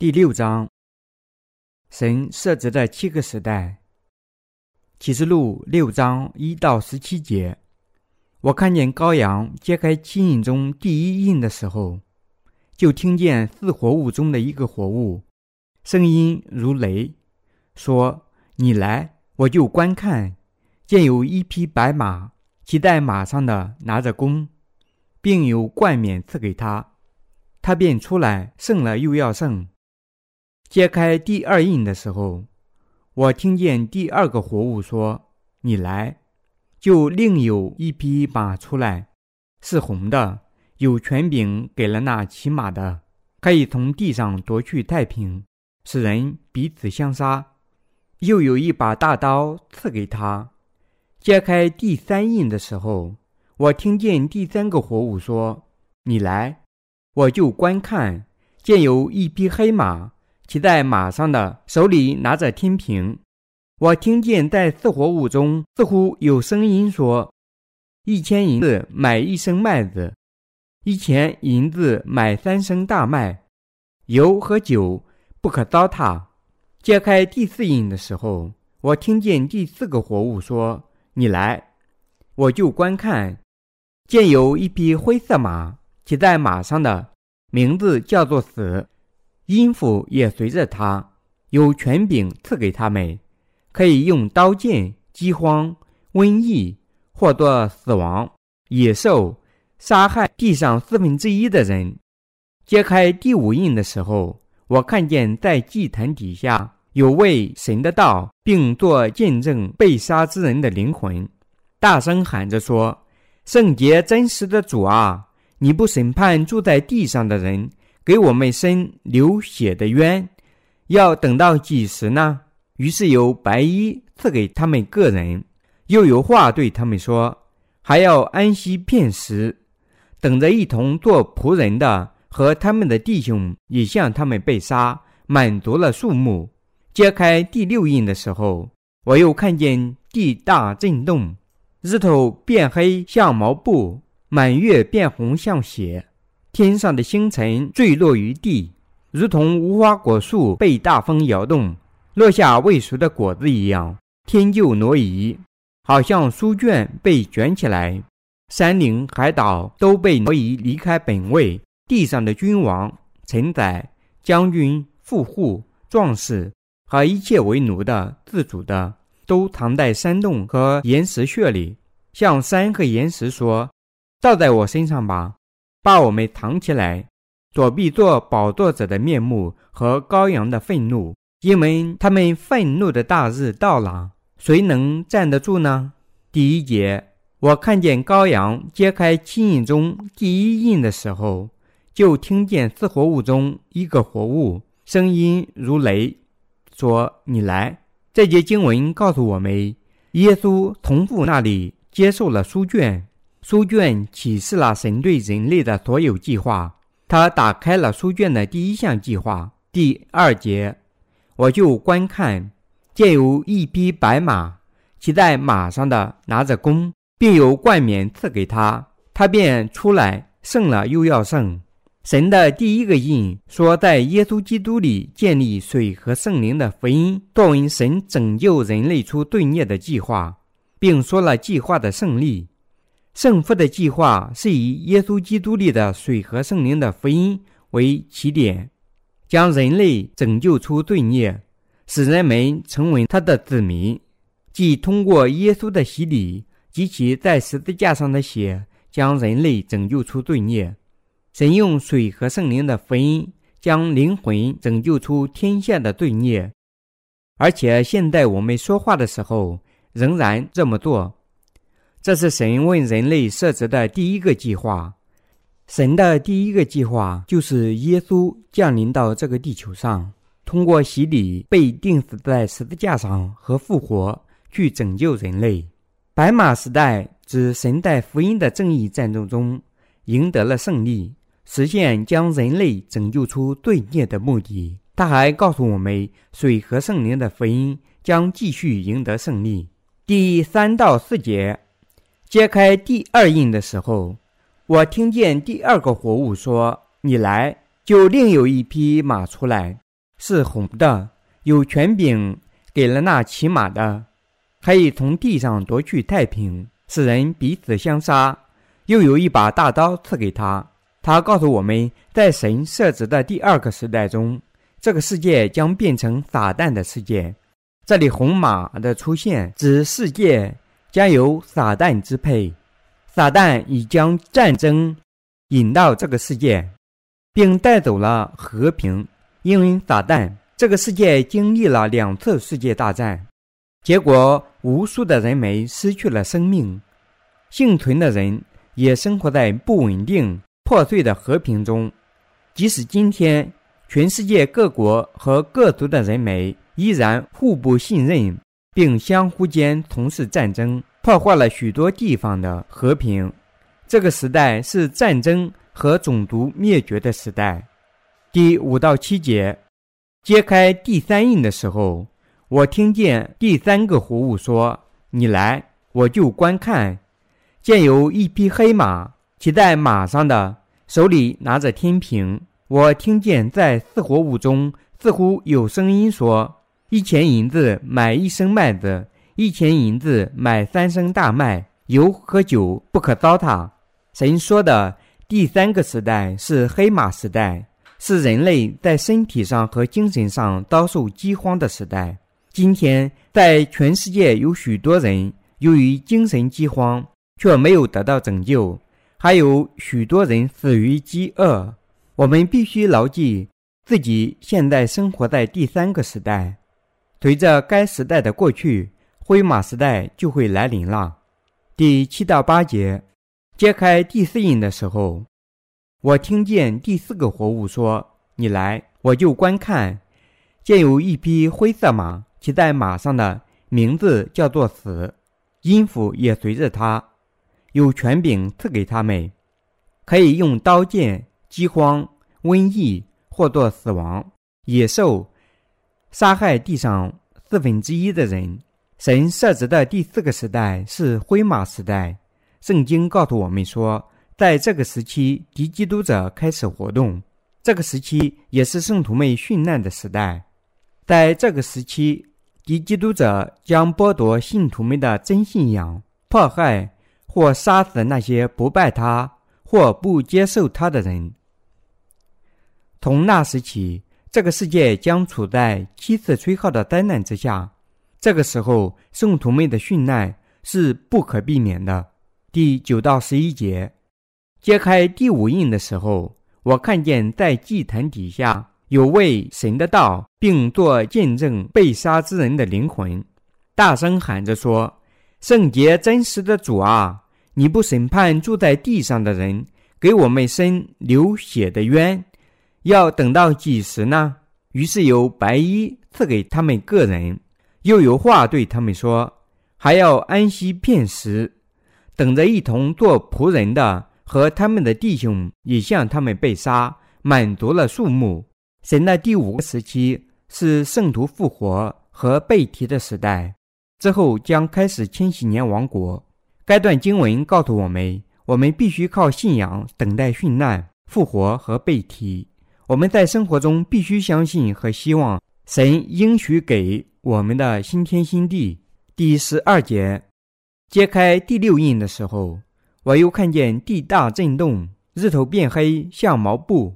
第六章，神设置的七个时代。启示录六章一到十七节，我看见羔羊揭开七印中第一印的时候，就听见四活物中的一个活物，声音如雷，说：“你来，我就观看。”见有一匹白马，骑在马上的拿着弓，并有冠冕赐给他。他便出来，胜了又要胜。揭开第二印的时候，我听见第二个活物说：“你来。”就另有一匹马出来，是红的，有权柄给了那骑马的，可以从地上夺去太平，使人彼此相杀。又有一把大刀赐给他。揭开第三印的时候，我听见第三个活物说：“你来。”我就观看，见有一匹黑马，骑在马上的手里拿着天平。我听见在四活物中似乎有声音说：“一千银子买一升麦子，一钱银子买三升大麦，油和酒不可糟蹋。”揭开第四印的时候，我听见第四个活物说。你来，我就观看，见有一匹灰色马，骑在马上的名字叫做死，音符也随着他，有权柄赐给他们，可以用刀剑、饥荒、瘟疫，或作死亡、野兽，杀害地上四分之一的人。揭开第五印的时候，我看见在祭坛底下。有位神的道，并作见证被杀之人的灵魂，大声喊着说：“圣洁真实的主啊，你不审判住在地上的人，给我们伸流血的冤，要等到几时呢？”于是有白衣赐给他们个人，又有话对他们说：“还要安息片时，等着一同做仆人的和他们的弟兄也像他们被杀，满足了数目。”揭开第六印的时候，我又看见地大震动，日头变黑像毛布，满月变红像血，天上的星辰坠落于地，如同无花果树被大风摇动，落下未熟的果子一样。天就挪移，好像书卷被卷起来，山岭海岛都被挪移离开本位。地上的君王、臣宰、将军、富户、壮士。和一切为奴的、自主的，都藏在山洞和岩石穴里，向山和岩石说：“照在我身上吧，把我们藏起来，躲避做宝座者的面目和羔羊的愤怒，因为他们愤怒的大日到了，谁能站得住呢？”第一节，我看见羔羊揭开七印中第一印的时候，就听见四活物中一个活物声音如雷。说：“你来。”这节经文告诉我们，耶稣从父那里接受了书卷，书卷启示了神对人类的所有计划。他打开了书卷的第一项计划。第二节，我就观看，见有一匹白马，骑在马上的拿着弓，并有冠冕赐给他，他便出来，胜了又要胜。神的第一个印说，在耶稣基督里建立水和圣灵的福音，作为神拯救人类出罪孽的计划，并说了计划的胜利。圣父的计划是以耶稣基督里的水和圣灵的福音为起点，将人类拯救出罪孽，使人们成为他的子民，即通过耶稣的洗礼及其在十字架上的血，将人类拯救出罪孽。神用水和圣灵的福音将灵魂拯救出天下的罪孽，而且现在我们说话的时候仍然这么做。这是神为人类设置的第一个计划。神的第一个计划就是耶稣降临到这个地球上，通过洗礼被钉死在十字架上和复活，去拯救人类。白马时代指神在福音的正义战争中赢得了胜利。实现将人类拯救出罪孽的目的。他还告诉我们，水和圣灵的福音将继续赢得胜利。第三到四节，揭开第二印的时候，我听见第二个活物说：“你来。”就另有一匹马出来，是红的，有权柄给了那骑马的，可以从地上夺去太平，使人彼此相杀。又有一把大刀赐给他。他告诉我们，在神设置的第二个时代中，这个世界将变成撒旦的世界。这里红马的出现指世界将由撒旦支配，撒旦已将战争引到这个世界，并带走了和平。因为撒旦，这个世界经历了两次世界大战，结果无数的人们失去了生命，幸存的人也生活在不稳定、破碎的和平中。即使今天，全世界各国和各族的人们依然互不信任，并相互间从事战争，破坏了许多地方的和平。这个时代是战争和种族灭绝的时代。第五到七节，揭开第三印的时候，我听见第三个活物说：“你来，我就观看。见有一匹黑马，骑在马上的手里拿着天平。我听见在四活物中似乎有声音说：一钱银子买一升麦子，一钱银子买三升大麦，油和酒不可糟蹋。神说的第三个时代是黑马时代。”是人类在身体上和精神上遭受饥荒的时代。今天，在全世界有许多人由于精神饥荒却没有得到拯救，还有许多人死于饥饿。我们必须牢记自己现在生活在第三个时代。随着该时代的过去，灰马时代就会来临了。第七到八节，揭开第四印的时候。我听见第四个活物说：“你来，我就观看。见有一匹灰色马，骑在马上的名字叫做死，音符也随着他，有权柄赐给他们，可以用刀剑、饥荒、瘟疫或作死亡、野兽杀害地上四分之一的人。神设置的第四个时代是灰马时代。圣经告诉我们说。”在这个时期，敌基督者开始活动。这个时期也是圣徒们殉难的时代。在这个时期，敌基督者将剥夺信徒们的真信仰，迫害或杀死那些不拜他或不接受他的人。从那时起，这个世界将处在七次吹号的灾难之下。这个时候，圣徒们的殉难是不可避免的。第九到十一节。揭开第五印的时候，我看见在祭坛底下有为神的道，并作见证被杀之人的灵魂，大声喊着说：“圣洁真实的主啊，你不审判住在地上的人，给我们伸流血的冤，要等到几时呢？”于是有白衣赐给他们个人，又有话对他们说：“还要安息片时，等着一同做仆人的。”和他们的弟兄也向他们被杀，满足了数目。神的第五个时期是圣徒复活和被提的时代，之后将开始千禧年王国。该段经文告诉我们，我们必须靠信仰等待殉难、复活和被提。我们在生活中必须相信和希望神应许给我们的新天新地。第十二节，揭开第六印的时候。我又看见地大震动，日头变黑像毛布，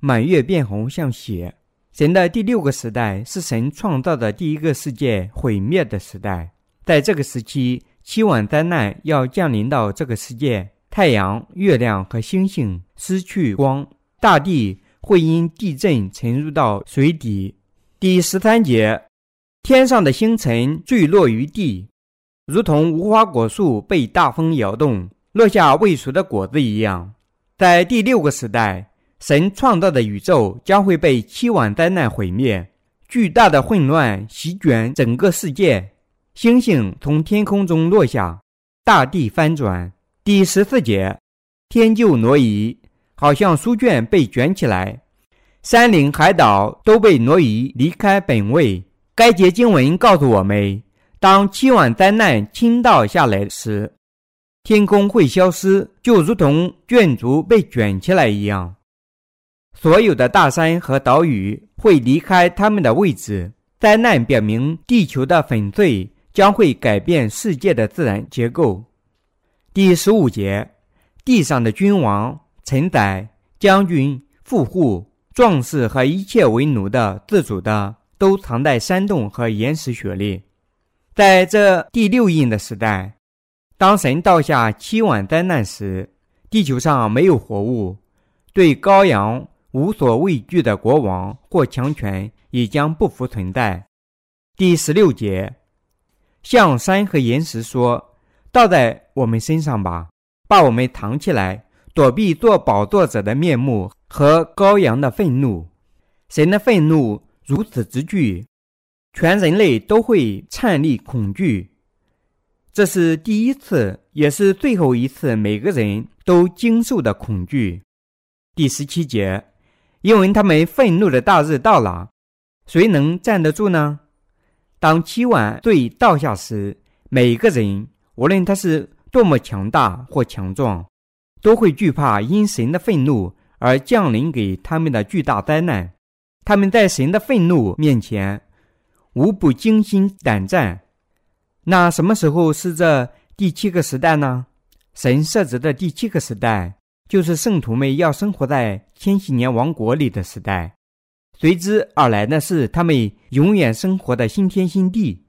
满月变红像血。神的第六个时代是神创造的第一个世界毁灭的时代。在这个时期，七晚灾难要降临到这个世界，太阳、月亮和星星失去光，大地会因地震沉入到水底。第十三节，天上的星辰坠落于地，如同无花果树被大风摇动。落下未熟的果子一样，在第六个时代，神创造的宇宙将会被七晚灾难毁灭，巨大的混乱席卷整个世界，星星从天空中落下，大地翻转。第十四节，天就挪移，好像书卷被卷起来，山岭海岛都被挪移离开本位。该节经文告诉我们，当七晚灾难倾倒下来时，天空会消失，就如同卷轴被卷起来一样。所有的大山和岛屿会离开他们的位置。灾难表明，地球的粉碎将会改变世界的自然结构。第十五节，地上的君王、臣宰、将军、富户、壮士和一切为奴的、自主的，都藏在山洞和岩石穴里。在这第六印的时代，当神倒下七碗灾难时，地球上没有活物，对羔羊无所畏惧的国王或强权也将不复存在。第十六节，向山和岩石说。倒在我们身上吧，把我们藏起来，躲避做宝座者的面目和羔羊的愤怒。神的愤怒如此之巨，全人类都会颤栗恐惧。这是第一次，也是最后一次，每个人都经受的恐惧。第十七节，因为他们愤怒的大日到了，谁能站得住呢？当七碗罪倒下时，每个人。无论他是多么强大或强壮，都会惧怕因神的愤怒而降临给他们的巨大灾难。他们在神的愤怒面前，无不惊心胆战。那什么时候是这第七个时代呢？神设置的第七个时代，就是圣徒们要生活在千禧年王国里的时代。随之而来的是他们永远生活的新天新地。